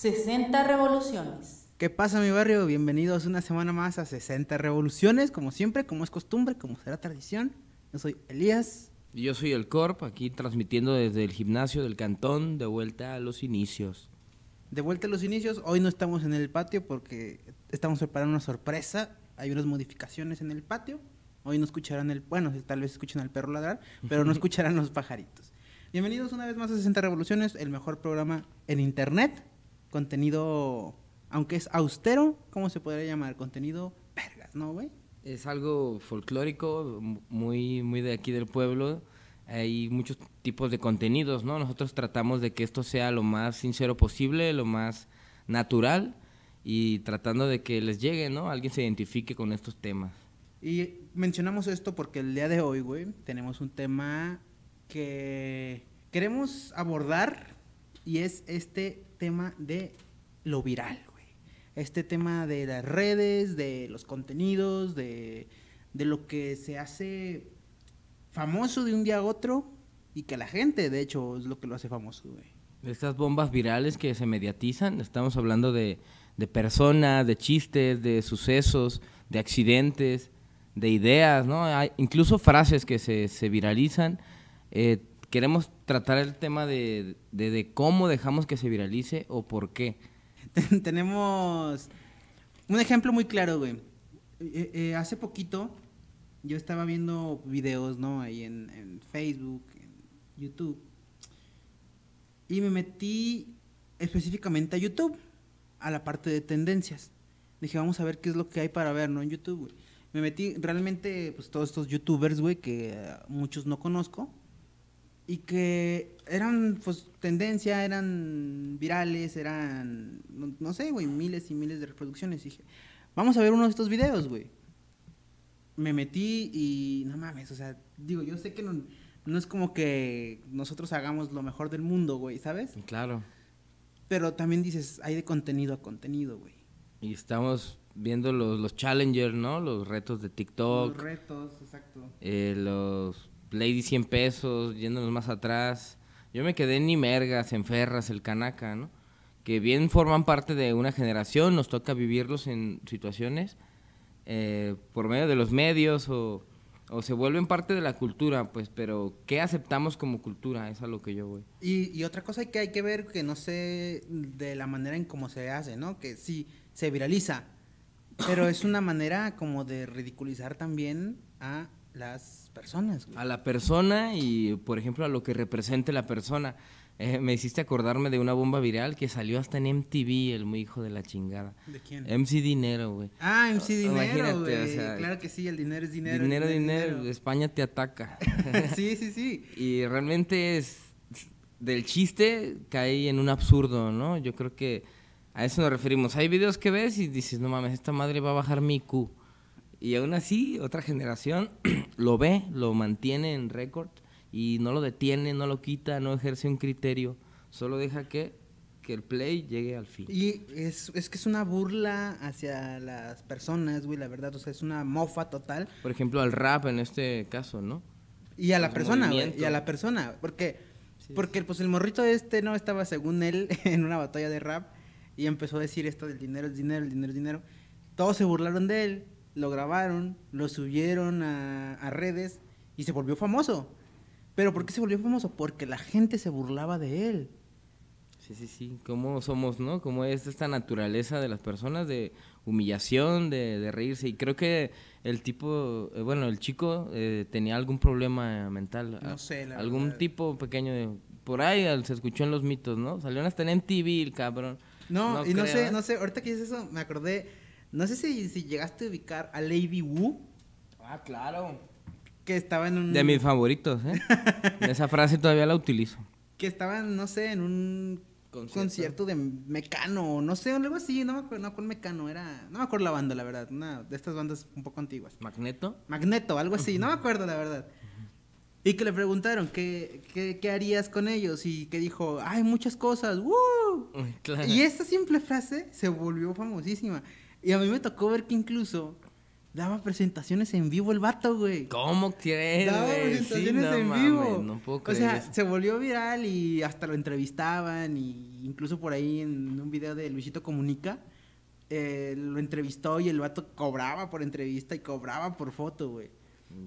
60 revoluciones. ¿Qué pasa mi barrio? Bienvenidos una semana más a 60 revoluciones, como siempre, como es costumbre, como será tradición. Yo soy Elías. Y Yo soy el Corp, aquí transmitiendo desde el gimnasio del Cantón, de vuelta a los inicios. De vuelta a los inicios, hoy no estamos en el patio porque estamos preparando una sorpresa. Hay unas modificaciones en el patio. Hoy no escucharán el, bueno, tal vez escuchen al perro ladrar, pero no escucharán los pajaritos. Bienvenidos una vez más a 60 Revoluciones, el mejor programa en internet. Contenido, aunque es austero, ¿cómo se podría llamar? Contenido vergas, ¿no, güey? Es algo folclórico, muy, muy de aquí del pueblo. Hay muchos tipos de contenidos, ¿no? Nosotros tratamos de que esto sea lo más sincero posible, lo más natural y tratando de que les llegue, ¿no? Alguien se identifique con estos temas. Y mencionamos esto porque el día de hoy, güey, tenemos un tema que queremos abordar y es este tema de lo viral, güey. Este tema de las redes, de los contenidos, de, de lo que se hace famoso de un día a otro y que la gente, de hecho, es lo que lo hace famoso, güey. Estas bombas virales que se mediatizan, estamos hablando de, de personas, de chistes, de sucesos, de accidentes, de ideas, ¿no? Hay incluso frases que se, se viralizan. Eh, queremos tratar el tema de, de, cómo dejamos que se viralice o por qué. Tenemos un ejemplo muy claro, güey. Eh, eh, hace poquito yo estaba viendo videos, ¿no? Ahí en, en Facebook, en YouTube. Y me metí específicamente a YouTube, a la parte de tendencias. Dije, vamos a ver qué es lo que hay para ver, ¿no? En YouTube, güey. Me metí realmente, pues todos estos youtubers, güey, que eh, muchos no conozco. Y que eran, pues, tendencia, eran virales, eran, no, no sé, güey, miles y miles de reproducciones. dije, vamos a ver uno de estos videos, güey. Me metí y, no mames, o sea, digo, yo sé que no, no es como que nosotros hagamos lo mejor del mundo, güey, ¿sabes? Claro. Pero también dices, hay de contenido a contenido, güey. Y estamos viendo los, los challengers, ¿no? Los retos de TikTok. Los retos, exacto. eh, los Lady 100 pesos, yéndonos más atrás. Yo me quedé en Nimergas, en Ferras, el Canaca, ¿no? Que bien forman parte de una generación, nos toca vivirlos en situaciones eh, por medio de los medios o, o se vuelven parte de la cultura, pues, pero ¿qué aceptamos como cultura? Es a lo que yo voy. Y, y otra cosa que hay que ver, que no sé de la manera en cómo se hace, ¿no? Que sí, se viraliza, pero es una manera como de ridiculizar también a las personas. güey. A la persona y, por ejemplo, a lo que represente la persona. Eh, me hiciste acordarme de una bomba viral que salió hasta en MTV, el muy hijo de la chingada. ¿De quién? MC Dinero, güey. Ah, MC Dinero, Imagínate, güey. o sea, claro que sí, el dinero es dinero. Dinero, el dinero, es España te ataca. sí, sí, sí. y realmente es del chiste cae en un absurdo, ¿no? Yo creo que a eso nos referimos. Hay videos que ves y dices, no mames, esta madre va a bajar mi IQ. Y aún así, otra generación lo ve, lo mantiene en récord y no lo detiene, no lo quita, no ejerce un criterio. Solo deja que, que el play llegue al fin. Y es, es que es una burla hacia las personas, güey, la verdad. O sea, es una mofa total. Por ejemplo, al rap en este caso, ¿no? Y a la persona, güey. Y a la persona. Porque, Sí, porque pues el morrito este no estaba, según él, en una batalla de rap. Y empezó a decir esto del dinero es dinero, el dinero es dinero. Todos se burlaron de él, lo grabaron, lo subieron a, a redes y se volvió famoso. Pero ¿por qué se volvió famoso? Porque la gente se burlaba de él. Sí, sí, sí. ¿Cómo somos, no? Cómo es esta naturaleza de las personas de humillación, de, de reírse. Y creo que el tipo, eh, bueno, el chico eh, tenía algún problema mental. No a- sé, la Algún verdad. tipo pequeño de... Por ahí se escuchó en los mitos, ¿no? Salió hasta en MTV el cabrón. No, y no sé, ¿eh? no sé, ahorita que dices eso, me acordé. No sé si, si llegaste a ubicar a Lady Wu, Ah, claro. que estaba en un. De mis favoritos, ¿eh? Esa frase todavía la utilizo. que estaban, no sé, en un concierto, de Mecano, no sé, algo así, no me acuerdo, no, con Mecano, era, no me acuerdo la banda, la verdad, una de estas bandas un poco antiguas. Magneto. Magneto, algo así, no me acuerdo, la verdad. Y que le preguntaron, ¿qué, qué, qué harías con ellos? Y que dijo, hay muchas cosas, ¡woo! Uy, claro. Y esa simple frase se volvió famosísima. Y a mí me tocó ver que incluso daba presentaciones en vivo el vato, güey. ¿Cómo crees, Daba güey? Sí, presentaciones no en mames, vivo. no puedo o creer sea, eso. se volvió viral y hasta lo entrevistaban y incluso por ahí en un video de Luisito Comunica, eh, lo entrevistó y el vato cobraba por entrevista y cobraba por foto, güey.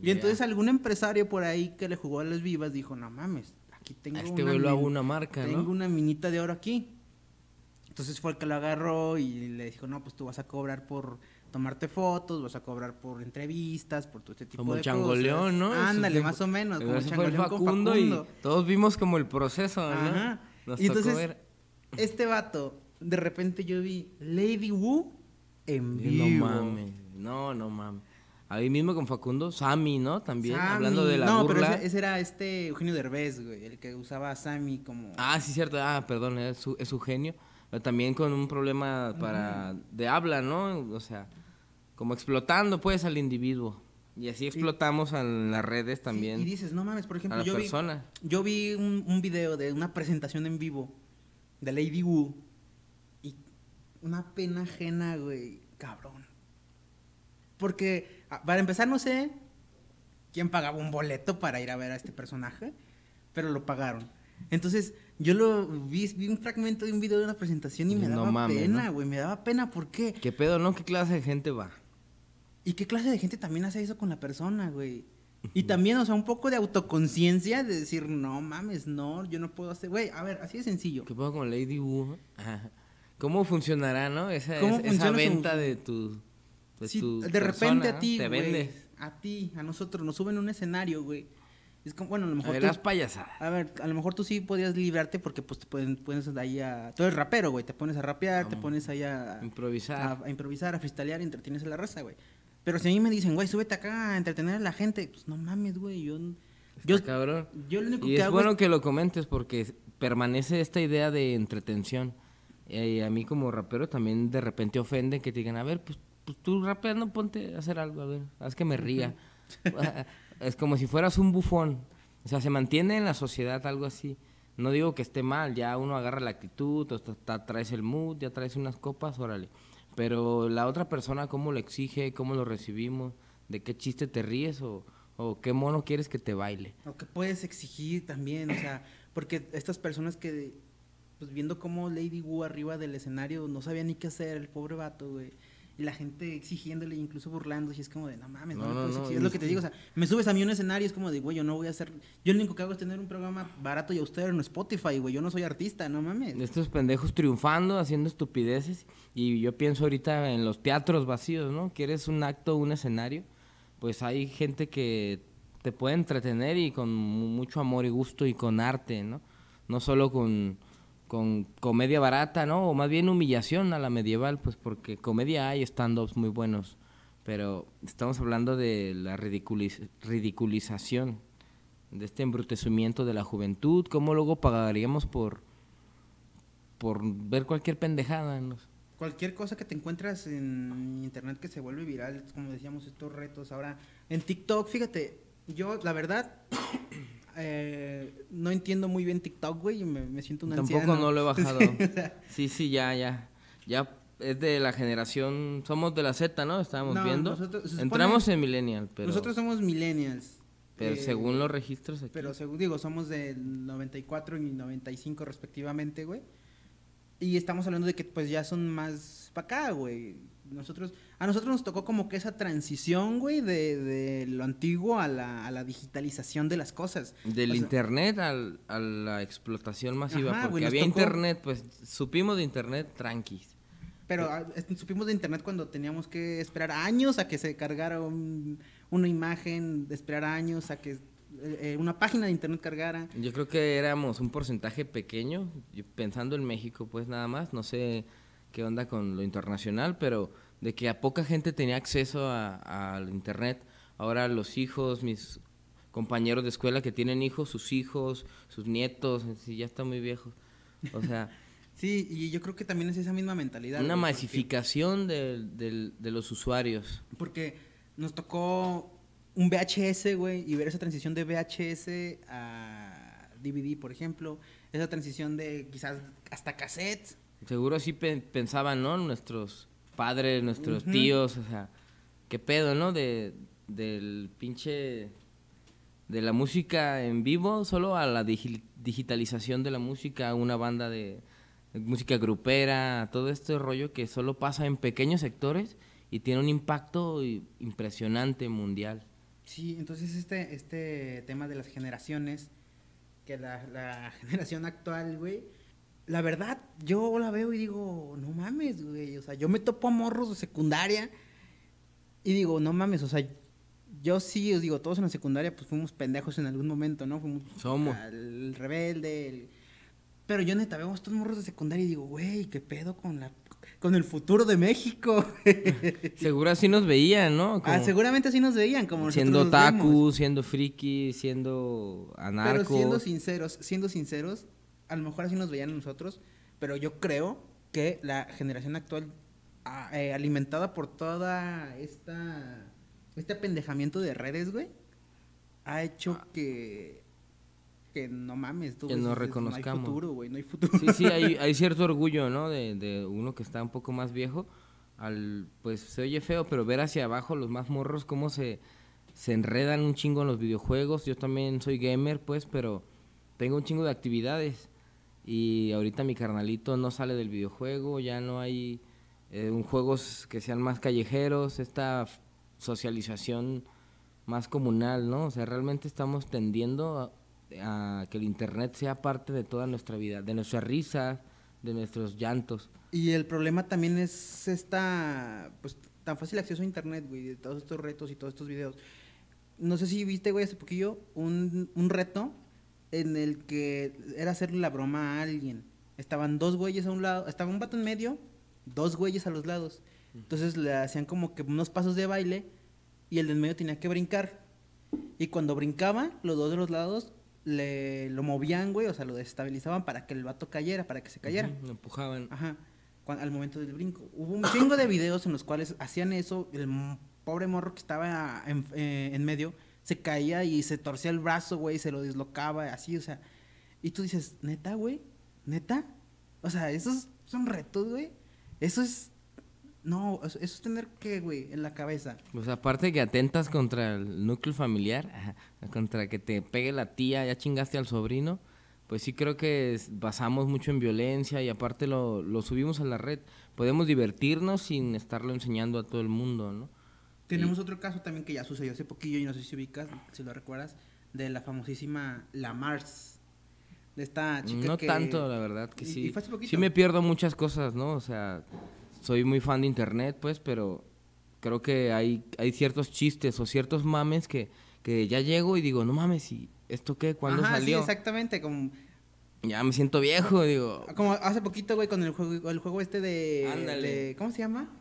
Y entonces algún empresario por ahí que le jugó a las vivas dijo, no mames, aquí tengo A este una, min- una marca, tengo ¿no? una minita de oro aquí. Entonces fue el que lo agarró y le dijo, no, pues tú vas a cobrar por tomarte fotos, vas a cobrar por entrevistas, por todo este tipo Como de Changoleón, cosas. ¿no? En su Ándale, más o menos, como Changoleón con Facundo, Facundo. y todos vimos como el proceso, ¿no? Ajá. Nos y tocó entonces, ver. este vato, de repente yo vi Lady Wu en vivo. No mames, no, no mames. Ahí mismo con Facundo, Sammy, ¿no? También, Sammy. hablando de la no, burla. pero ese, ese era este Eugenio Derbez, güey, el que usaba a Sammy como... Ah, sí, cierto. Ah, perdón, es su, es su genio. Pero también con un problema para de habla, ¿no? O sea, como explotando, pues, al individuo. Y así explotamos en las redes Sí, también y dices, no mames, por a ejemplo, yo vi, yo vi un, un video de una presentación en vivo de Lady Wu y una pena ajena, güey, cabrón. Porque, a- para empezar, no sé quién pagaba un boleto para ir a ver a este personaje, pero lo pagaron. Entonces, yo lo vi, vi un fragmento de un video de una presentación y me No daba mames, pena, ¿no? güey, me daba pena, ¿por qué? ¿Qué pedo, no? ¿Qué clase de gente va? ¿Y qué clase de gente también hace eso con la persona, güey? Y también, o sea, un poco de autoconciencia de decir, no mames, no, yo no puedo hacer, güey, a ver, así de sencillo. ¿Qué pedo con Lady Wu? Ajá. ¿Cómo funcionará, no? Esa, ¿Cómo esa su- venta de tu. De, Si tu de persona, repente a ti, güey, a ti, a nosotros, nos suben a un escenario, güey. Es como, bueno, a lo A mejor ver, tú, las payasadas. a ver, a lo mejor tú sí podías librarte porque pues te pueden, pones ahí a, tú eres rapero, güey, te pones a rapear, te pones ahí a, Improvisar. a, a improvisar, a freestylear y entretienes a la raza, güey. Pero si a mí me dicen, güey, súbete acá a entretener a la gente, pues no mames, güey, yo, yo, Está cabrón. yo lo único Y que es hago bueno es que lo comentes porque permanece esta idea de entretención. Y a mí como rapero también de repente ofende que te digan, a ver, pues, pues tú rapeando ponte a hacer algo, a ver, haz que me ría. es como si fueras un bufón. O sea, se mantiene en la sociedad algo así. No digo que esté mal, ya uno agarra la actitud, o ta- ta- traes el mood, ya traes unas copas, órale. Pero la otra persona, ¿cómo lo exige? ¿Cómo lo recibimos? ¿De qué chiste te ríes? ¿O, o qué mono quieres que te baile? O que puedes exigir también, o sea, porque estas personas que, pues viendo cómo Lady Wu arriba del escenario no sabía ni qué hacer, el pobre vato, güey. Y la gente exigiéndole, incluso burlándose, y es como de, no mames, no, No, no, puedes exigir". Es lo que te digo, o sea, me subes a mí un escenario, es como de, güey, yo no voy a hacer. Yo lo único que hago es tener un programa barato y austero en Spotify, güey. Yo no soy artista, no mames. Estos pendejos triunfando, haciendo estupideces. Y yo pienso ahorita en los teatros vacíos, ¿no? ¿Quieres un acto, un escenario? Pues hay gente que te puede entretener y con mu- mucho amor y gusto y con arte, ¿no? No solo con, con comedia barata, ¿no? O más bien humillación a la medieval, pues porque comedia hay stand-ups muy buenos. Pero estamos hablando de la ridiculiz- ridiculización, de este embrutecimiento de la juventud. ¿Cómo luego pagaríamos por por ver cualquier pendejada. Cualquier cosa que te encuentras en internet que se vuelve viral, como decíamos, estos retos. Ahora, en TikTok, fíjate, yo, la verdad, eh, no entiendo muy bien TikTok, güey, y me, me siento un Tampoco anciano. no lo he bajado. Sí, Sí, ya, ya. Ya es de la generación, somos de la Z, ¿no? Estábamos No, viendo. nosotros- se supone- Entramos en millennial, pero Nosotros somos millennials. pero eh, según los registros aquí. Pero según digo, somos del 94 y 95 respectivamente, güey. Y estamos hablando de que pues ya son más para acá, güey. Nosotros, a nosotros nos tocó como que esa transición, güey, de, de lo antiguo a la, a la digitalización de las cosas. Del O sea, internet al, a la explotación masiva, Ajá, porque güey, había tocó- internet, pues supimos de internet tranquis. Pero ah, supimos de internet cuando teníamos que esperar años a que se cargara un- una imagen, de esperar años a que eh, eh, una página de internet cargara. Yo creo que éramos un porcentaje pequeño, pensando en México, pues nada más, no sé qué onda con lo internacional, pero de que a poca gente tenía acceso a- al internet. Ahora los hijos, mis compañeros de escuela que tienen hijos, sus hijos, sus nietos, si ya están muy viejos. O sea, Sí, y yo creo que también es esa misma mentalidad. una masificación del- del- de los usuarios. Porque nos tocó un VHS, güey, y ver esa transición de VHS a DVD, por ejemplo. Esa transición de quizás hasta cassette. Seguro así pe- pensaban, ¿no? Nuestros padres, nuestros Ujú. tíos, o sea, qué pedo, ¿no? De, del pinche... De la música en vivo, solo a la digi- digitalización de la música, una banda de, música grupera, todo este rollo que solo pasa en pequeños sectores y tiene un impacto impresionante mundial. Sí, entonces este, este tema de las generaciones, que la, la generación actual, güey, la verdad, yo la veo y digo, no mames, güey, o sea, yo me topo a morros de secundaria y digo, no mames, o sea, yo sí, os digo, todos en la secundaria pues fuimos pendejos en algún momento, ¿no? Fuimos Somos. el rebelde, el- pero yo neta veo a estos morros de secundaria y digo, güey, ¿qué pedo con la con el futuro de México? Seguro así nos veían, ¿no? ah, seguramente así nos veían, como siendo otaku, siendo friki, siendo anarcos. Pero siendo sinceros, siendo sinceros, a lo mejor así nos veían nosotros, pero yo creo que la generación actual, ah, eh, alimentada por toda esta este apendejamiento de redes, güey, ha hecho que que no mames, tú Que No reconozcamos. hay futuro, güey, no hay futuro. Sí, sí, hay, hay cierto orgullo, ¿no? De, de uno que está un poco más viejo. Al, pues se oye feo, pero ver hacia abajo los más morros cómo se, se enredan un chingo en los videojuegos. Yo también soy gamer, pues, pero tengo un chingo de actividades. Y ahorita mi carnalito no sale del videojuego, ya no hay eh, juegos que sean más callejeros, esta socialización más comunal, ¿no? O sea, realmente estamos tendiendo a, que el internet sea parte de toda nuestra vida, de nuestras risas, de nuestros llantos. Y el problema también es esta, pues, tan fácil acceso a internet, güey, de todos estos retos y todos estos videos. No sé si viste, güey, hace poquillo, un, un reto en el que era hacerle la broma a alguien. Estaban dos güeyes a un lado, estaba un vato en medio, dos güeyes a los lados. Entonces le hacían como que unos pasos de baile y el del medio tenía que brincar. Y cuando brincaba, los dos de los lados le lo movían, güey, o sea, lo desestabilizaban para que el vato cayera, para que se cayera. Ujú, lo empujaban. Ajá, cuan- al momento del brinco. Hubo un chingo de videos en los cuales hacían eso, el pobre morro que estaba en, eh, en medio se caía y se torcía el brazo, güey, se lo dislocaba, así, o sea. Y tú dices, neta, güey, neta. O sea, esos son retos, güey. Eso es. No, eso es tener que, güey, en la cabeza. Pues aparte que atentas contra el núcleo familiar, contra que te pegue la tía, ya chingaste al sobrino, pues sí creo que basamos mucho en violencia y aparte lo, lo subimos a la red. Podemos divertirnos sin estarlo enseñando a todo el mundo, ¿no? Tenemos otro caso también que ya sucedió hace poquillo, y no sé si ubicas, si lo recuerdas, de la famosísima La Mars. De esta chica no que- tanto, la verdad, que sí. y fue hace poquito. Sí me pierdo muchas cosas, ¿no? O sea, soy muy fan de internet, pues, pero creo que hay, hay ciertos chistes o ciertos mames que, que ya llego y digo, no mames, ¿y esto qué? ¿Cuándo Ajá, salió? Sí, exactamente, como, ya me siento viejo, digo. como hace poquito, güey, con el juego, el juego este de, Ándale. de- ¿cómo se llama?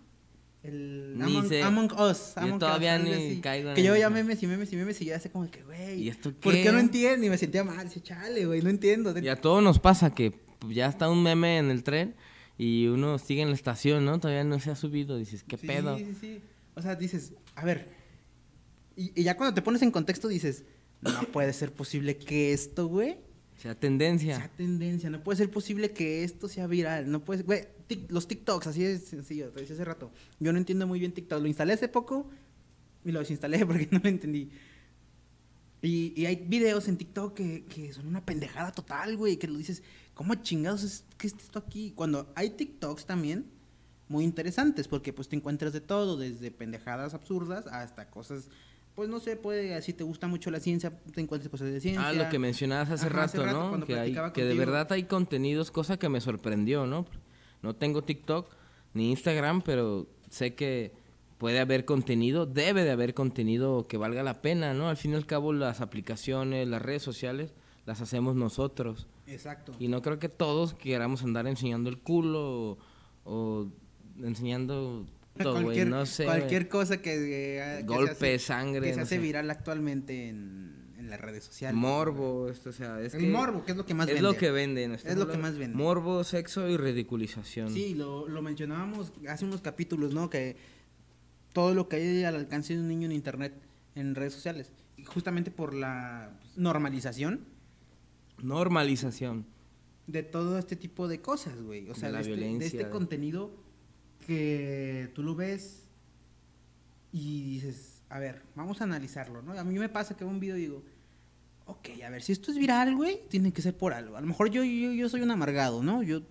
El Ni Among, sé. Among Us. Among Us, todavía algo ni caigo Que yo ya memes y memes y memes y yo hace como que, güey. ¿Y esto ¿Por qué? no entiendo? Y me sentía mal, dice, chale, güey, no entiendo. Y a todos nos pasa que ya está un meme en el tren y uno sigue en la estación, ¿no? Todavía no se ha subido. Dices, ¿qué sí, pedo? Sí, sí, O sea, dices, a ver. Y, y ya cuando te pones en contexto dices, no puede ser posible que esto, güey, sea tendencia. sea tendencia. No puede ser posible que esto sea viral. No puede Güey, los TikToks, así es sencillo, te decía hace rato. Yo no entiendo muy bien TikTok. Lo instalé hace poco y lo desinstalé porque no lo entendí. Y, y hay videos en TikTok que, que son una pendejada total, güey. Que lo dices, ¿cómo chingados es que es esto aquí? Cuando hay TikToks también muy interesantes, porque pues te encuentras de todo, desde pendejadas absurdas hasta cosas, pues no sé, puede, si te gusta mucho la ciencia, te encuentras cosas de ciencia. Ah, lo que mencionabas hace Ajá, hace rato, ¿no? cuando Que, hay, que de verdad hay contenidos, cosa que me sorprendió, ¿no? No tengo TikTok ni Instagram, pero sé que puede haber contenido, debe de haber contenido que valga la pena, ¿no? Al fin y al cabo las aplicaciones, las redes sociales, las hacemos nosotros. Exacto. Y no creo que todos queramos andar enseñando el culo o, o enseñando cualquier, no sé. cualquier cosa que, eh, que Golpe, se hace, sangre, que se no hace sé. viral actualmente en, en las redes sociales. Morbo, esto, o sea, es El que morbo, que es lo que más es vende. lo que vende. ¿no? Es lo que más vende. Morbo, sexo y ridiculización. Sí, lo, lo mencionábamos hace unos capítulos, ¿no? Que todo lo que hay al alcance de un niño en internet, en redes sociales, y justamente por la normalización Normalización. de todo este tipo de cosas, güey. O sea, De la de, este, de este contenido que tú lo ves y dices, a ver, vamos a analizarlo, ¿no? A mí me pasa que veo un video y digo, ok, a ver, si esto es viral, güey, tiene que ser por algo. A lo mejor yo, yo, yo soy un amargado, ¿no? Yo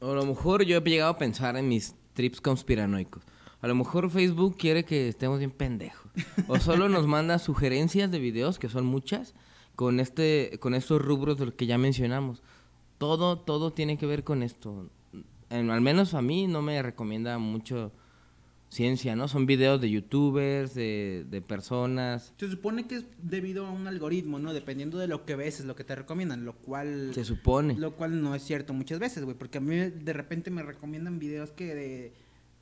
O a lo mejor yo he llegado a pensar en mis trips conspiranoicos. A lo mejor Facebook quiere que estemos bien pendejos. O solo nos manda sugerencias de videos, que son muchas, con este, con estos rubros de los que ya mencionamos. Todo, todo tiene que ver con esto. En- al menos a mí no me recomienda mucho ciencia, ¿no? Son videos de youtubers, de, de personas. Se supone que es debido a un algoritmo, ¿no? Dependiendo de lo que ves es lo que te recomiendan, lo cual... Se supone. Lo cual no es cierto muchas veces, güey, porque a mí de repente me recomiendan videos que de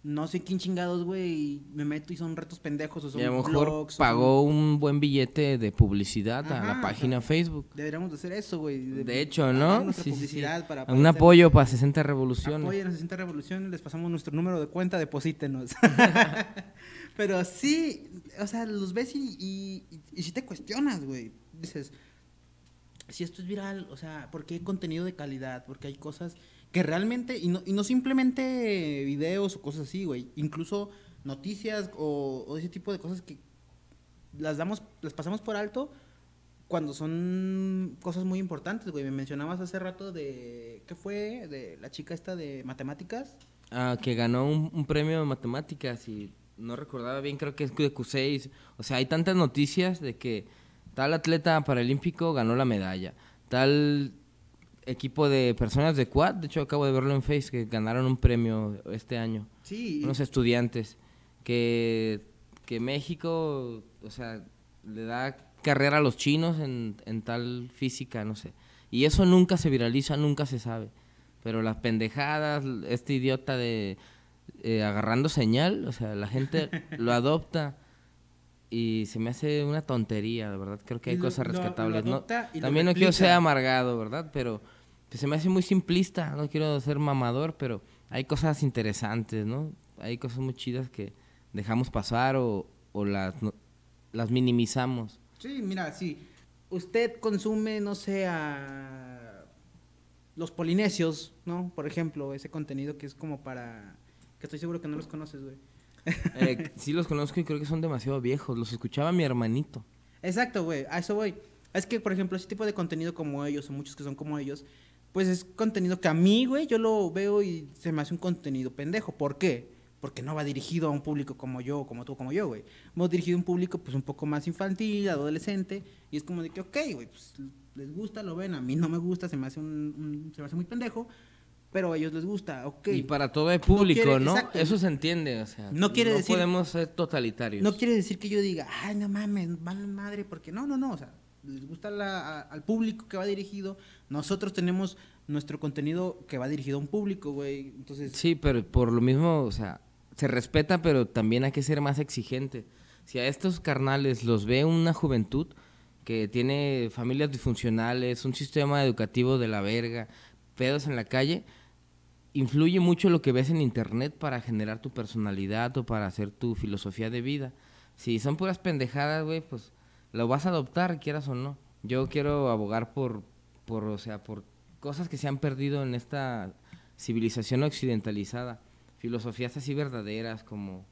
no sé quién chingados, güey, y me meto y son retos pendejos o son Y a lo mejor blogs, o pagó un buen billete de publicidad a la página o sea, Facebook. Deberíamos de hacer eso, güey. De hecho, ¿no? Sí, sí, sí. publicidad para Un hacer- apoyo para 60 revoluciones. Apoyen a 60 Revolución, les pasamos nuestro número de cuenta, deposítenos. Pero sí, o sea, los ves y, y, y, si te cuestionas, güey. Dices, si esto es viral, o sea, ¿por qué hay contenido de calidad? Porque hay cosas que realmente, y no, y no simplemente videos o cosas así, güey. Incluso noticias o, ese tipo de cosas que las damos, las pasamos por alto cuando son cosas muy importantes, güey. Me mencionabas hace rato de, ¿qué fue? De la chica esta de matemáticas. Ah, que ganó un, un premio de matemáticas y no recordaba bien, creo que es de Q6. O sea, hay tantas noticias de que tal atleta paralímpico ganó la medalla, tal equipo de personas de quad, de hecho acabo de verlo en Face, que ganaron un premio este año. Sí. Unos estudiantes, que, que México, o sea, le da carrera a los chinos en, en tal física, no sé. Y eso nunca se viraliza, nunca se sabe. Pero las pendejadas, este idiota de eh, agarrando señal, o sea, la gente lo adopta y se me hace una tontería, de verdad. Creo que hay lo- cosas lo- lo rescatables. no, también no quiero ser amargado, ¿verdad? Pero pues, se me hace muy simplista, no quiero ser mamador, pero hay cosas interesantes, ¿no? Hay cosas muy chidas que dejamos pasar o, o las, no- las minimizamos. Sí, mira, sí. Usted consume, no sé, a los polinesios, ¿no? Por ejemplo, ese contenido que es como para... Que estoy seguro que no los conoces, güey. Eh, sí los conozco y creo que son demasiado viejos. Los escuchaba mi hermanito. Exacto, güey, a eso voy. Es que, por ejemplo, ese tipo de contenido como ellos, o muchos que son como ellos, pues es contenido que a mí, güey, yo lo veo y se me hace un contenido pendejo. ¿Por qué? Porque no va dirigido a un público como yo, como tú, como yo, güey. Va dirigido a un público, pues, un poco más infantil, adolescente, y es como de que, ok, güey, pues, les gusta, lo ven, a mí no me gusta, se me hace un, un- se me hace muy pendejo, pero a ellos les gusta, ok. Y para todo hay público, quiere- ¿no? exacto. Eso se entiende, o sea. No quiere decir- podemos ser totalitarios. No quiere decir que yo diga, ay, no mames, vale madre, porque no, no, no, o sea, les gusta la- a- al público que va dirigido. Nosotros tenemos nuestro contenido que va dirigido a un público, güey. Entonces, Sí, pero por lo mismo, o sea, se respeta, pero también hay que ser más exigente. Si a estos carnales los ve una juventud que tiene familias disfuncionales, un sistema educativo de la verga, pedos en la calle, influye mucho lo que ves en internet para generar tu personalidad o para hacer tu filosofía de vida. Si son puras pendejadas, güey, pues lo vas a adoptar, quieras o no. Yo quiero abogar por, por, o sea, por cosas que se han perdido en esta civilización occidentalizada. Filosofías así verdaderas como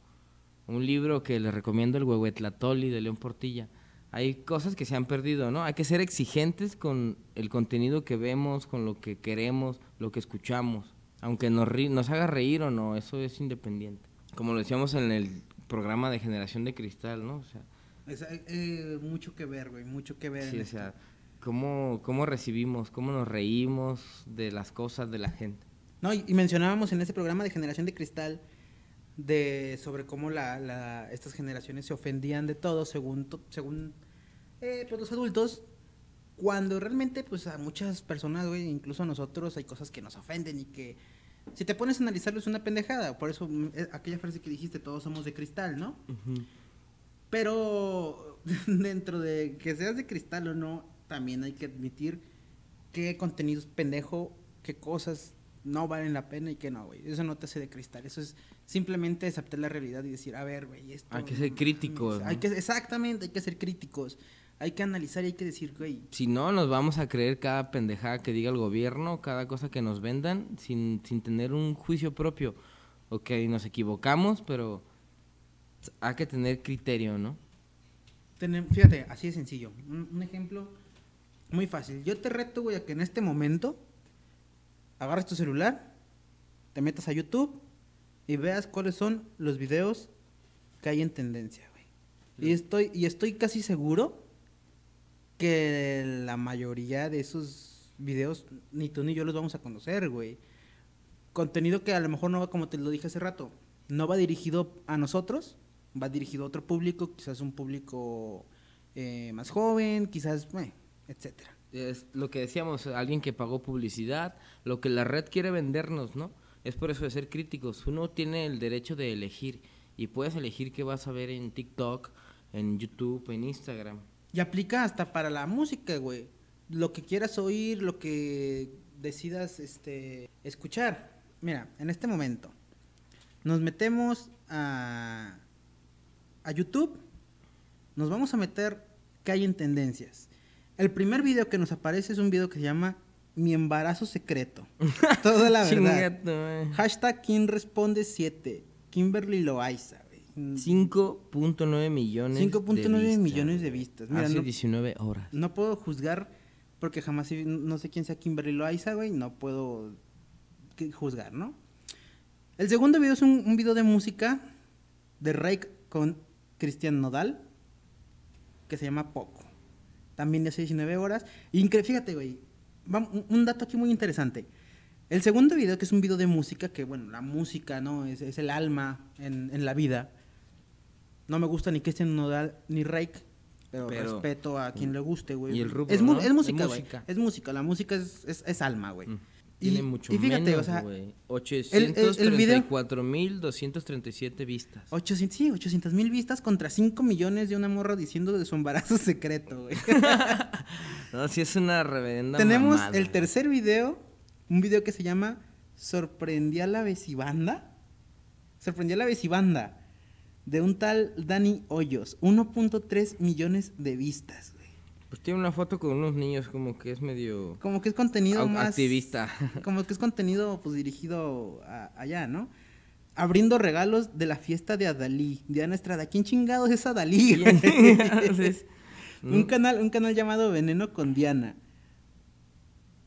un libro que le recomiendo, El Huehuetlatoli de León Portilla. Hay cosas que se han perdido, ¿no? Hay que ser exigentes con el contenido que vemos, con lo que queremos, lo que escuchamos. Aunque nos, nos haga reír o no, eso es independiente. Como lo decíamos en el programa de Generación de Cristal, ¿no? O sea, es, eh, eh, mucho que ver, güey, mucho que ver. sí, en o esto. sea cómo, cómo recibimos, cómo nos reímos de las cosas de la gente. No, y, y mencionábamos en ese programa de Generación de Cristal de sobre cómo la, la- estas generaciones se ofendían de todo según to- según eh, pues los adultos cuando realmente pues a muchas personas güey incluso a nosotros hay cosas que nos ofenden y que si te pones a analizarlo es una pendejada por eso mm, aquella frase que dijiste todos somos de cristal no pero dentro de que seas de cristal o no, también hay que admitir qué contenido es pendejo, qué cosas no valen la pena y qué no, güey. Eso no te hace de cristal. Eso es simplemente aceptar la realidad y decir, a ver, güey, esto... Hay que ser no críticos, mames". Hay ¿no? que, exactamente, hay que ser críticos. Hay que analizar y hay que decir, güey, Si no, nos vamos a creer cada pendejada que diga el gobierno, cada cosa que nos vendan, sin, sin tener un juicio propio. Ok, nos equivocamos, pero hay que tener criterio, ¿no? fíjate, así de sencillo. Un, un ejemplo muy fácil. Yo te reto, güey, a que en este momento agarres tu celular te metas a YouTube y veas cuáles son los videos que hay en tendencia, güey. Y estoy, y estoy casi seguro que la mayoría de esos videos ni tú ni yo los vamos a conocer, güey. Contenido que a lo mejor no va, como te lo dije hace rato, no va dirigido a nosotros, va dirigido a otro público, quizás un público eh, más joven, quizás, eh, etcétera. Es lo que decíamos, alguien que pagó publicidad, lo que la red quiere vendernos, ¿no? Es por eso de ser críticos. Uno tiene el derecho de elegir y puedes elegir qué vas a ver en TikTok, en YouTube, en Instagram. Y aplica hasta para la música, güey. Lo que quieras oír, lo que decidas este, escuchar. Mira, en este momento nos metemos a, a YouTube, nos vamos a meter qué hay en tendencias. El primer video que nos aparece es un video que se llama Mi embarazo secreto. Toda la verdad. Chingato. Hashtag quien responde 7. Kimberly Loaiza. güey. 5.9 millones 5.9 de millones de vistas. Mira, Hace no- 19 horas. No puedo juzgar porque jamás no sé quién sea Kimberly Loaiza, güey. No puedo que- juzgar, ¿no? El segundo video es un, un video de música de Rake con Cristian Nodal que se llama Poco. También de hace 19 horas. Incre fíjate, güey. un- dato aquí muy interesante. El segundo video, que es un video de música, que bueno, la música, ¿no? Es, es el alma en, en la vida. No me gusta ni Cristian Nodal ni Rake, pero, Pero- respeto a quien le guste, güey. Y el rubro, es, ¿no? es música, Es música. Es música. La música es, es, es alma, güey. Mm. Y- Tiene mucho y fíjate, menos, o sea, güey. el- el video- 834.237 vistas. 800, sí, 800 mil vistas contra 5 millones de una morra diciendo de su embarazo secreto, güey. No, sí es una reverenda Tenemos mamada. el tercer video, un video que se llama Sorprendí a la Besibanda. Sorprendí a la Besibanda. De un tal Dani Hoyos. 1.3 millones de vistas. Pues tiene una foto con unos niños como que es medio Como que es contenido más. activista. Como que es contenido pues dirigido a- allá, ¿no? Abriendo regalos de la fiesta de Adalí. Diana Estrada. ¿Quién chingados es Adalí? Entonces, un, canal, un canal llamado Veneno con Diana.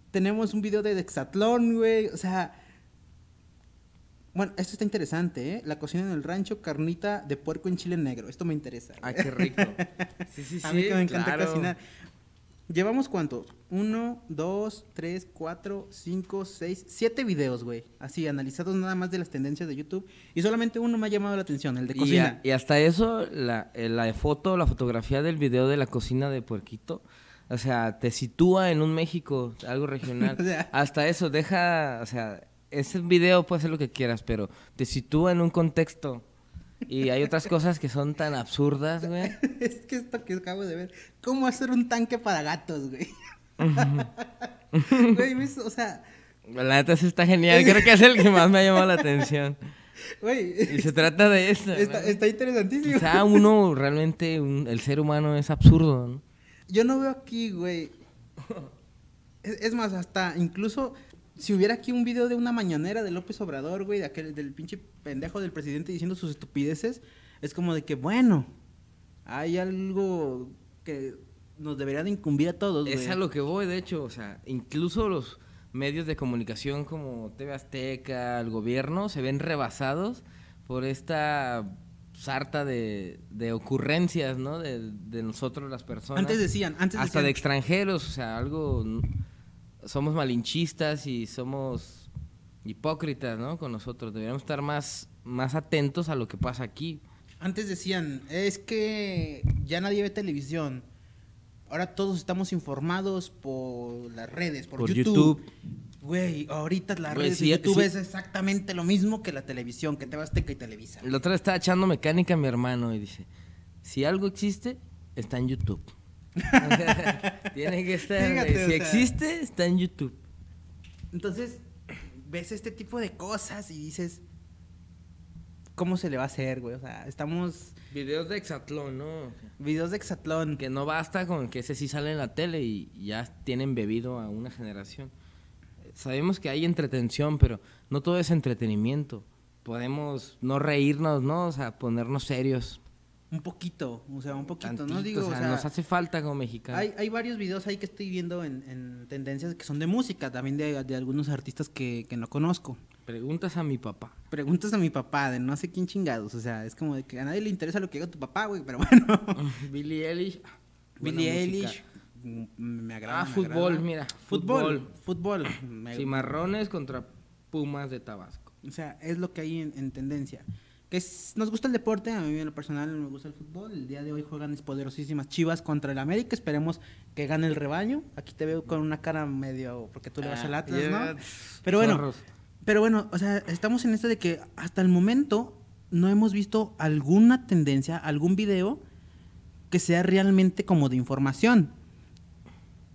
Tenemos un video de Dexatlón, güey. O sea. Bueno, esto está interesante, ¿eh? La cocina en el rancho, carnita de puerco en chile negro. Esto me interesa. Ay, güey. qué rico. Sí, sí, sí. A mí que me encanta claro. cocinar. ¿Llevamos cuántos? Uno, dos, tres, cuatro, cinco, seis, siete videos, güey. Así, analizados nada más de las tendencias de YouTube. Y solamente uno me ha llamado la atención, el de Y, cocina. a- y hasta eso, la, eh, la foto, la fotografía del video de la cocina de Puerquito, o sea, te sitúa en un México, algo regional. O sea. hasta eso, deja, o sea, ese video puede ser lo que quieras, pero te sitúa en un contexto. Y hay otras cosas que son tan absurdas, güey. es que esto que acabo de ver. ¿Cómo hacer un tanque para gatos, güey? Güey, o sea, La neta sí está genial, creo que es el que más me ha llamado la atención. güey, Y se trata de eso. está, interesantísimo. Quizá uno realmente, un- el ser humano es absurdo, ¿no? Yo no veo aquí, güey. Es, es más, hasta incluso si hubiera aquí un video de una mañanera de López Obrador, güey, de aquel, del pinche pendejo del presidente diciendo sus estupideces, es como de que, bueno, hay algo que nos debería de incumbir a todos, güey. Es a lo que voy, de hecho, o sea, incluso los medios de comunicación como TV Azteca, el gobierno, se ven rebasados por esta sarta de, de ocurrencias, ¿no? De, de nosotros las personas. Antes decían, antes Hasta decían, de extranjeros, o sea, algo... Somos malinchistas y somos hipócritas, ¿no? Con nosotros. Deberíamos estar más, más atentos a lo que pasa aquí. antes decían, es que ya nadie ve televisión. Ahora todos estamos informados por las redes, por, Por YouTube. Güey, ahorita las Güey, redes sí, de YouTube es exactamente lo mismo que la televisión, que te Azteca y Televisa. La otra vez estaba echando mecánica a mi hermano y dice, si algo existe, está en YouTube. Tiene que estar, o si sea. existe, está en YouTube. Entonces, ves este tipo de cosas y dices, ¿cómo se le va a hacer, güey? O sea, estamos Videos de Exatlón, ¿no? videos de Exatlón. Que no basta con que ese sí sale en la tele y ya tienen bebido a una generación. Sabemos que hay entretención, pero no todo es entretenimiento. Podemos no reírnos, ¿no? O sea, ponernos serios. Un poquito, o sea, un poquito, ¿no? tantito, Digo, o sea, nos hace falta como mexicanos. Hay, hay varios videos ahí que estoy viendo en, en tendencias que son de música, también de, de algunos artistas que, que no conozco. Preguntas a mi papá. Preguntas a mi papá de no sé quién chingados. O sea, es como de que a nadie le interesa lo que diga tu papá, güey, pero bueno. Billy Eilish. Billie buena Eilish. mm, Me agrada. Ah, me fútbol, agrada. mira. Fútbol. Fútbol. Me- Cimarrones contra Pumas de Tabasco. O sea, es lo que hay en, en tendencia. Que es- nos gusta el deporte, a mí en lo personal me gusta el fútbol. El día de hoy juegan mis poderosísimas Chivas contra el América. Esperemos que gane el rebaño. Aquí te veo con una cara medio porque tú le vas al Ah, Atlas, ¿no? Pero bueno, pero bueno, o sea, estamos en esto de que hasta el momento no hemos visto alguna tendencia, algún video que sea realmente como de información.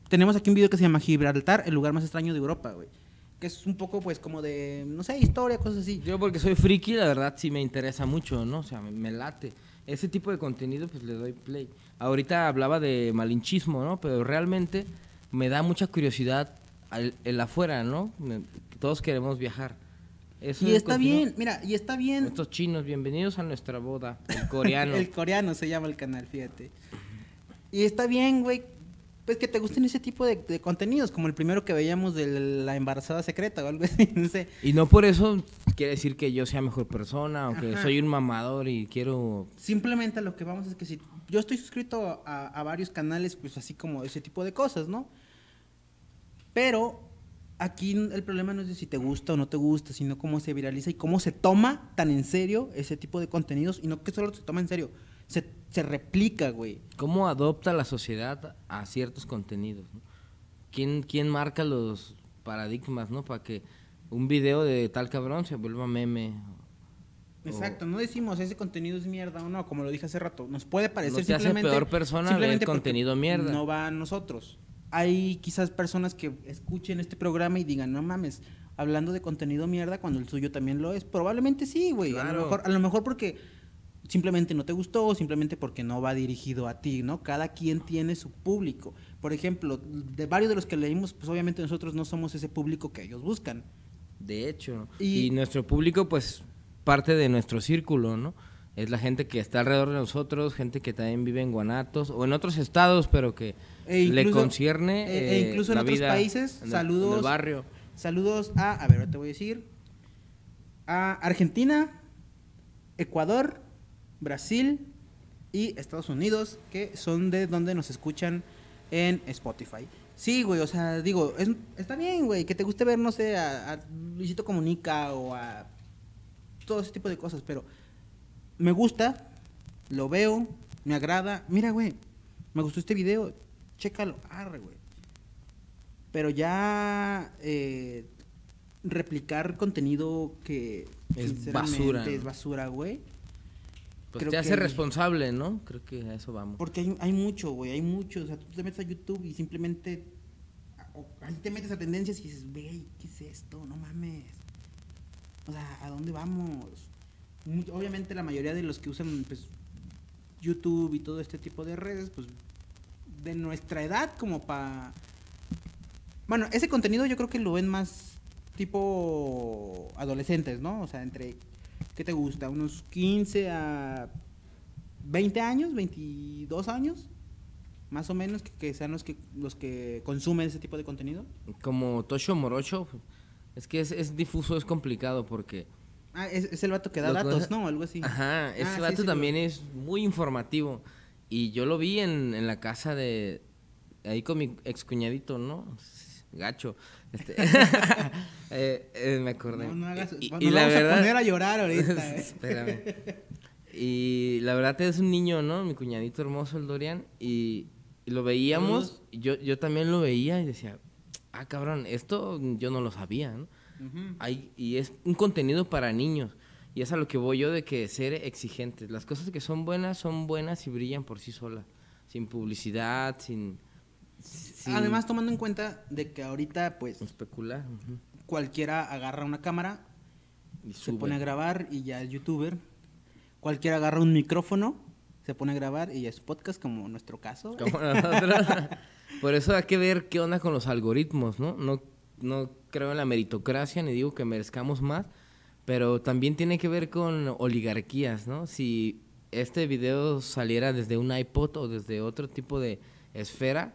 Tenemos aquí un video que se llama Gibraltar, el lugar más extraño de Europa, güey. Que es un poco, pues, como de, no sé, historia, cosas así. Yo porque soy friki, la verdad sí me interesa mucho, ¿no? O sea, me, me late. Ese tipo de contenido pues le doy play. Ahorita hablaba de malinchismo, ¿no? Pero realmente me da mucha curiosidad al- el afuera, ¿no? Me- todos queremos viajar. Eso Y es está bien, mira, y está bien. Estos chinos, bienvenidos a nuestra boda. El coreano. El coreano se llama el canal, fíjate. Y está bien, güey, pues que te gusten ese tipo de, de contenidos, como el primero que veíamos de la embarazada secreta o algo así, no sé. Y no por eso quiere decir que yo sea mejor persona o que soy un mamador y quiero... Simplemente a lo que vamos es que si yo estoy suscrito a, a varios canales, pues así como ese tipo de cosas, ¿no? Pero aquí el problema no es de si te gusta o no te gusta, sino cómo se viraliza y cómo se toma tan en serio ese tipo de contenidos y no que solo se toma en serio, se, replica, güey. ¿Cómo adopta la sociedad a ciertos contenidos? ¿no? ¿Quién, ¿Quién marca los paradigmas, no? Para que un video de tal cabrón se vuelva meme. o- Exacto, no decimos ese contenido es mierda o no, como lo dije hace rato. Nos puede parecer No te hace simplemente. peor persona simplemente ver porque contenido mierda. No va a nosotros. Hay quizás personas que escuchen este programa y digan, no mames, hablando de contenido mierda cuando el suyo también lo es. Probablemente sí, güey. A, Claro. lo mejor, a lo mejor porque simplemente no te gustó o simplemente porque no va dirigido a ti, ¿no? Cada quien tiene su público. Por ejemplo, de varios de los que leímos, pues obviamente nosotros no somos ese público que ellos buscan. De hecho. Y- Y, nuestro público, pues, parte de nuestro círculo, ¿no? Es la gente que está alrededor de nosotros, gente que también vive en Guanatos o en otros estados, pero que E le concierne e- e eh, incluso en la otros vida países, en el- saludos. en el barrio. Saludos a, a ver, te voy a decir, a Argentina, Ecuador, Brasil y Estados Unidos, que son de donde nos escuchan en Spotify. Sí, güey, o sea, digo, es- está bien, güey, que te guste ver, no sé, a, a Luisito Comunica o a todo ese tipo de cosas, pero me gusta, lo veo, me agrada. Mira, güey, me gustó este video, chécalo, arre, güey. Pero ya eh, replicar contenido que Es es basura, güey. Pues Creo te hace que- responsable, ¿no? Creo que a eso vamos. Porque hay, hay mucho, güey, hay mucho. O sea, tú te metes a YouTube y simplemente. o- ahí te metes a tendencias y dices, güey, ¿qué es esto? No mames. O sea, ¿a dónde vamos? Muy- obviamente, la mayoría de los que usan pues, YouTube y todo este tipo de redes, pues de nuestra edad, como para. Bueno, ese contenido yo creo que lo ven más tipo adolescentes, ¿no? O sea, entre. ¿Qué te gusta? ¿Unos 15 a 20 años, 22 años, más o menos, que, que sean los que los que consumen ese tipo de contenido. Como Tosho Morocho, es que es, es difuso, es complicado porque... Ah, es, es el vato que da datos, ¿no? Algo así. Ajá, ese Ah, sí, vato sí, también lo- es muy informativo. Y yo lo vi en, en la casa de... Ahí con mi excuñadito, ¿no? Gacho. Este, eh, eh, me acordé. No, no hagas, Y- la vamos verdad- a poner a llorar ahorita. eh. Espérame. Y la verdad es un niño, ¿no? Mi cuñadito hermoso, el Dorian. Y, y lo veíamos. Y yo, yo también lo veía y decía, ah, cabrón, esto yo no lo sabía, ¿no? Hay, y es un contenido para niños. Y es a lo que voy yo de que ser exigentes. Las cosas que son buenas son buenas y brillan por sí solas. Sin publicidad, sin, sin Además, tomando en cuenta de que ahorita, pues, especular. ujú. cualquiera agarra una cámara, Y se sube. pone a grabar y ya es youtuber. Cualquiera agarra un micrófono, se pone a grabar y ya es podcast, como nuestro caso. Como. Por eso hay que ver qué onda con los algoritmos, ¿no? No, no creo en la meritocracia ni digo que merezcamos más, pero también tiene que ver con oligarquías, ¿no? Si este video saliera desde un iPod o desde otro tipo de esfera,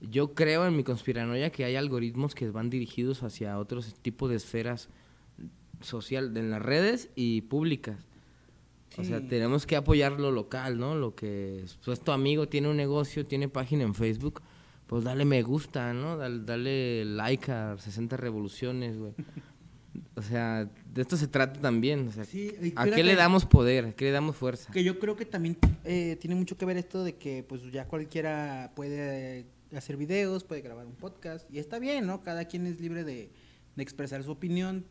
yo creo en mi conspiranoia que hay algoritmos que van dirigidos hacia otros tipos de esferas social, en las redes y públicas. O sea, tenemos que apoyar lo local, ¿no? Lo que pues tu amigo tiene un negocio, tiene página en Facebook, pues dale me gusta, ¿no? Dale, dale like a 60 revoluciones, güey. O sea, de esto se trata también. O sea, Sí, y ¿A qué le damos poder? ¿A qué le damos fuerza? Que yo creo que también eh, tiene mucho que ver esto de que pues ya cualquiera puede hacer videos, puede grabar un podcast y está bien, ¿no? Cada quien es libre de, expresar su opinión.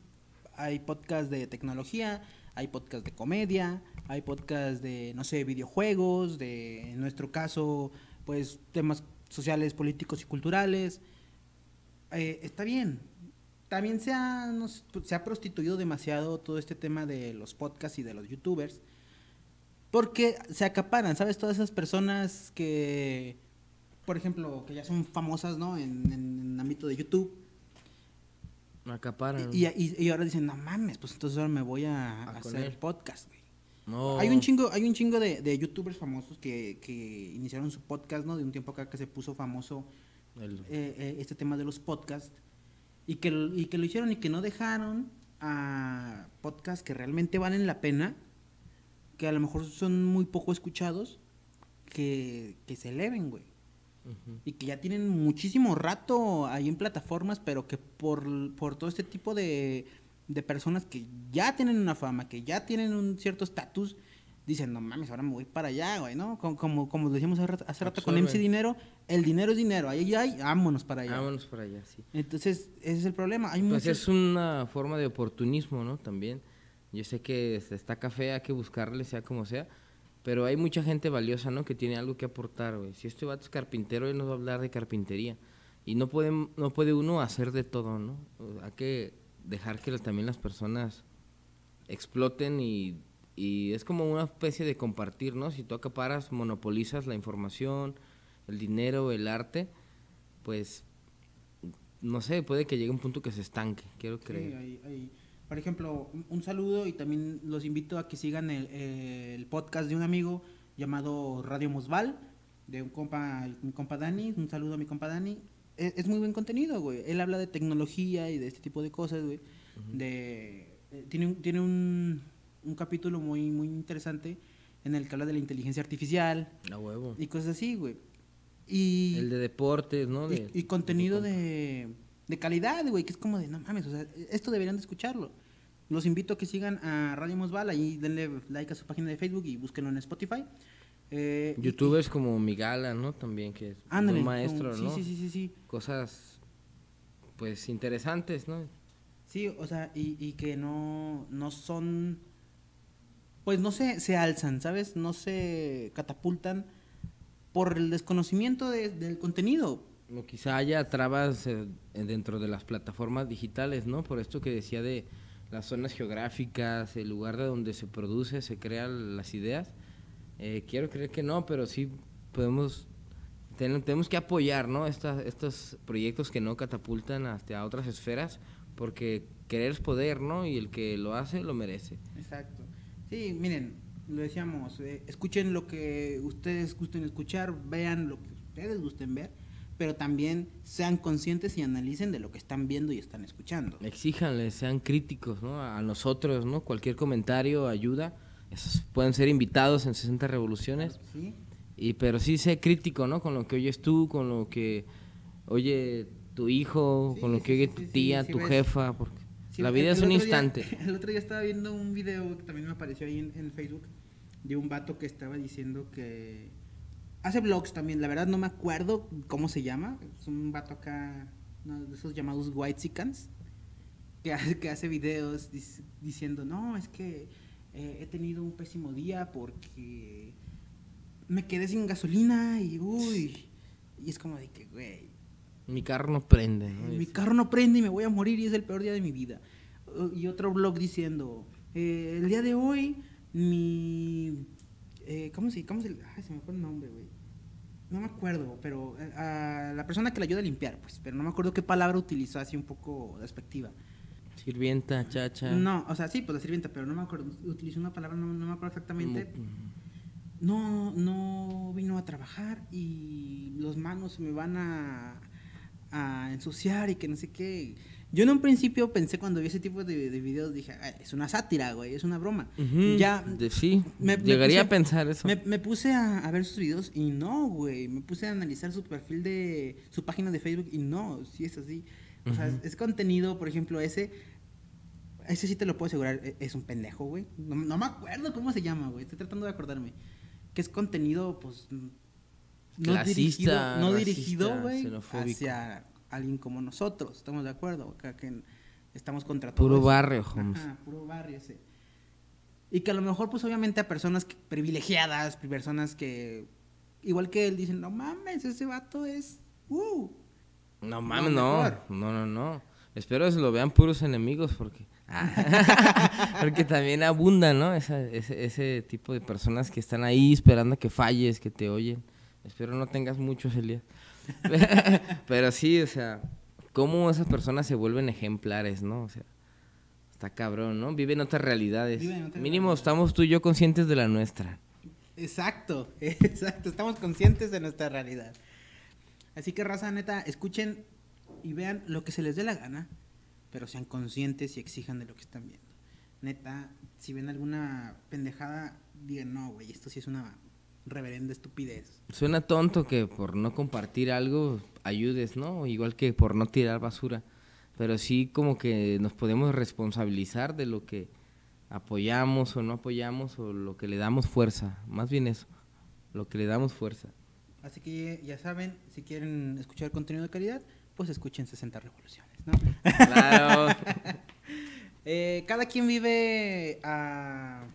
Hay podcast de tecnología, hay podcast de comedia, hay podcast de, no sé, videojuegos, de, en nuestro caso, pues temas sociales, políticos y culturales. Eh, está bien. También se ha, se ha prostituido demasiado todo este tema de los podcasts y de los youtubers. Porque se acaparan, ¿sabes? Todas esas personas que, por ejemplo, que ya son famosas, ¿no? En, en, en ámbito de YouTube. Acaparan. Y, y- y ahora dicen, no mames, pues entonces ahora me voy a, hacer podcast, güey. No. Hay un chingo, hay un chingo de, de youtubers famosos que, que iniciaron su podcast, ¿no? De un tiempo acá que se puso famoso El- eh, eh, este tema de los podcasts y que, lo- y que lo hicieron y que no dejaron a podcasts que realmente valen la pena, que a lo mejor son muy poco escuchados, que, que se eleven, güey. Y que ya tienen muchísimo rato ahí en plataformas, pero que por, por todo este tipo de, de personas que ya tienen una fama, que ya tienen un cierto estatus, dicen, no mames, ahora me voy para allá, güey, ¿no? Como, como, como decíamos hace rato, hace rato con. MC Dinero, el dinero es dinero, ahí hay, vámonos para allá. Vámonos para allá, sí. Entonces, ese es el problema. Hay Pues muchos... es una forma de oportunismo, ¿no? También. Yo sé que está café, hay que buscarle, sea como sea. Pero hay mucha gente valiosa, ¿no? Que tiene algo que aportar, güey. Si este vato es carpintero, él nos va a hablar de carpintería. Y no puede, no puede uno hacer de todo, ¿no? Hay que dejar que también las personas exploten y, y es como una especie de compartir, ¿no? Si tú acaparas, monopolizas la información, el dinero, el arte, pues no sé, puede que llegue un punto que se estanque, quiero Sí, creer. hay- hay- Por ejemplo, un- un saludo y también los invito a que sigan el, el podcast de un amigo llamado Radio Mosval, de un compa, mi compa Dani. Un saludo a mi compa Dani. Es, es muy buen contenido, güey. Él habla de tecnología y de este tipo de cosas, güey. de, eh, tiene un, tiene un, un capítulo muy, muy interesante en el que habla de la inteligencia artificial A huevo. y cosas así, güey. Y, El de deportes, ¿no? y, contenido de de, de calidad, güey, que es como de, no mames, o sea, esto deberían de escucharlo. Los invito a que sigan a Radio Mosval, ahí denle like a su página de Facebook y búsquenlo en Spotify. Eh, y- Youtubers como Migala, ¿no? También, que es ándale, un maestro, como- ¿no? Sí, sí, sí, sí, sí. Cosas, pues, interesantes, ¿no? Sí, o sea, y, y que no, no son, pues no se, se alzan, ¿sabes? No se catapultan por el desconocimiento de- del contenido. O quizá haya trabas eh, dentro de las plataformas digitales, ¿no? Por esto que decía de las zonas geográficas, el lugar de donde se produce, se crean las ideas. Eh, quiero creer que no, pero sí podemos, ten- tenemos que apoyar, ¿no? Estas, estos proyectos que no catapultan hasta otras esferas, porque querer es poder, ¿no? Y el que lo hace, lo merece. Exacto. Sí, miren, lo decíamos, eh, escuchen lo que ustedes gusten escuchar, vean lo que ustedes gusten ver, pero también sean conscientes y analicen de lo que están viendo y están escuchando. Exíjanle, sean críticos, ¿no? A nosotros, ¿no? Cualquier comentario ayuda. Esos pueden ser invitados en 60 revoluciones. ¿Sí? Y pero sí sé crítico, ¿no? Con lo que oyes tú, con lo que oye tu hijo, Sí, con lo sí, que oye tu tía, tu ves. jefa, porque la vida es un día- instante. el otro día estaba viendo un video que también me apareció ahí en, en Facebook de un vato que estaba diciendo que hace vlogs también, la verdad no me acuerdo cómo se llama, es un vato acá, uno de esos llamados white que hace, que hace videos dic- diciendo, no, es que eh, he tenido un pésimo día porque me quedé sin gasolina y uy, y es como de que, güey, Mi carro no prende, ¿no? mi carro no prende y me voy a morir y es el peor día de mi vida. Y otro blog diciendo, eh, el día de hoy, mi... eh, ¿Cómo se, cómo se, ay, se me fue el nombre, güey? No me acuerdo, pero eh, a la persona que le ayuda a limpiar, pues, pero no me acuerdo qué palabra utilizó así un poco despectiva. Sirvienta, chacha. No, o sea, sí, pues la sirvienta, pero no me acuerdo, utilizó una palabra, no, no me acuerdo exactamente. No, no vino a trabajar y los manos se me van a, a ensuciar y que no sé qué. Yo en un principio pensé cuando vi ese tipo de, de videos, dije, "Ay, es una sátira, güey, es una broma. Ya, de- sí, me- me llegaría puse- a pensar eso. me, me puse a, a ver sus videos y no, güey. Me puse a analizar su perfil de su página de Facebook y no, sí es así. O sea, es, es contenido, por ejemplo, ese. Ese sí te lo puedo asegurar, e- es un pendejo, güey. No, no me acuerdo cómo se llama, güey. Estoy tratando de acordarme. Que es contenido, pues. No Clasista, dirigido, no racista, dirigido, güey, xenofóbico. hacia alguien como nosotros. ¿Estamos de acuerdo? Acá que estamos contra todo Puro eso. barrio, Holmes. Ajá, puro barrio ese. Y que a lo mejor, pues obviamente a personas privilegiadas, personas que, igual que él, dicen, no mames, ese vato es... Uh. No mames, no. No, no, no. Espero que se lo vean puros enemigos porque. Ah, porque también abunda, ¿no? Esa- ese, ese tipo de personas que están ahí esperando a que falles, que te oyen. Espero no tengas muchos, Elías. Pero sí, o sea, cómo esas personas se vuelven ejemplares, ¿no? O sea, está cabrón, ¿no? Viven otras realidades. Viven otras Mínimo realidades. estamos tú y yo conscientes de la nuestra. Exacto, exacto. Estamos conscientes de nuestra realidad. Así que, raza, neta, escuchen y vean lo que se les dé la gana, pero sean conscientes y exijan de lo que están viendo. Neta, si ven alguna pendejada, digan, no, güey, esto sí es una reverenda estupidez. Suena tonto que por no compartir algo ayudes, ¿no? Igual que por no tirar basura. Pero sí como que nos podemos responsabilizar de lo que apoyamos o no apoyamos o lo que le damos fuerza. Más bien eso, lo que le damos fuerza. Así que ya saben, si quieren escuchar contenido de calidad, pues escuchen 60 revoluciones, ¿no? Claro. Eh, cada quien vive a,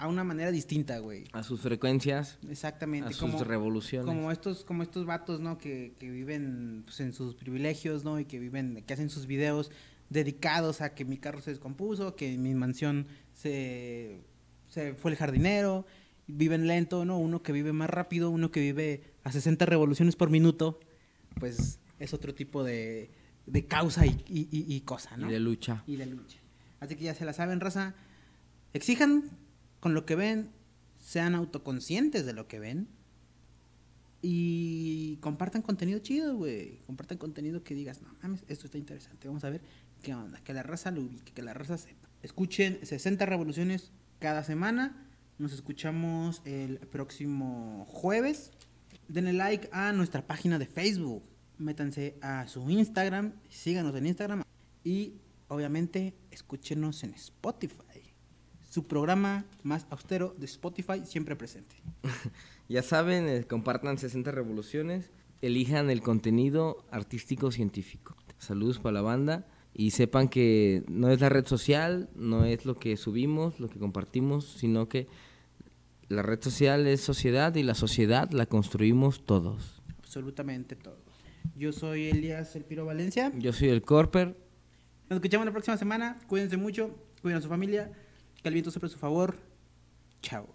a una manera distinta, güey. A sus frecuencias, Exactamente. a sus como, revoluciones. como estos, como estos vatos, ¿no? Que, que viven pues, en sus privilegios, ¿no? Y que viven, que hacen sus videos dedicados a que mi carro se descompuso, que mi mansión se, se fue el jardinero, viven lento, ¿no? Uno que vive más rápido, uno que vive a 60 revoluciones por minuto, pues es otro tipo de, de causa y- y- y cosa, ¿no? Y de lucha. y de lucha. Así que ya se la saben, raza. Exijan con lo que ven, sean autoconscientes de lo que ven y compartan contenido chido, güey. Compartan contenido que digas, no mames, esto está interesante. Vamos a ver qué onda. Que la raza lo ubique, que la raza sepa. Escuchen 60 revoluciones cada semana. Nos escuchamos el próximo jueves. Denle like a nuestra página de Facebook. Métanse a su Instagram. Síganos en Instagram. Y obviamente escúchenos en Spotify. Su programa más austero de Spotify siempre presente. Ya saben, eh, compartan 60 revoluciones, elijan el contenido artístico científico. Saludos para la banda y sepan que no es la red social, no es lo que subimos, lo que compartimos, sino que la red social es sociedad y la sociedad la construimos todos. Absolutamente todo. Yo soy Elías El Piro Valencia. Yo soy el Corper. Nos escuchamos la próxima semana. Cuídense mucho. Cuiden a su familia. Que el viento sopre a su favor. Chao.